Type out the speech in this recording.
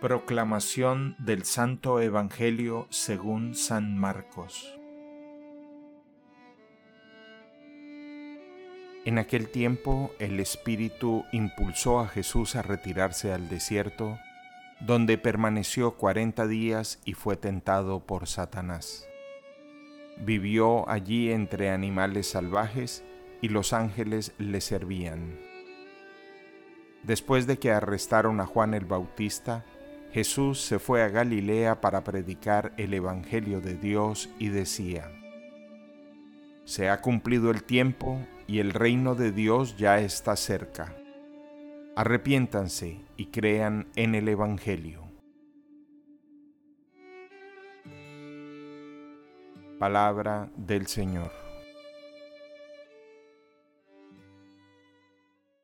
Proclamación del Santo Evangelio según San Marcos. En aquel tiempo el Espíritu impulsó a Jesús a retirarse al desierto, donde permaneció cuarenta días y fue tentado por Satanás. Vivió allí entre animales salvajes y los ángeles le servían. Después de que arrestaron a Juan el Bautista, Jesús se fue a Galilea para predicar el Evangelio de Dios y decía, Se ha cumplido el tiempo y el reino de Dios ya está cerca. Arrepiéntanse y crean en el Evangelio. Palabra del Señor.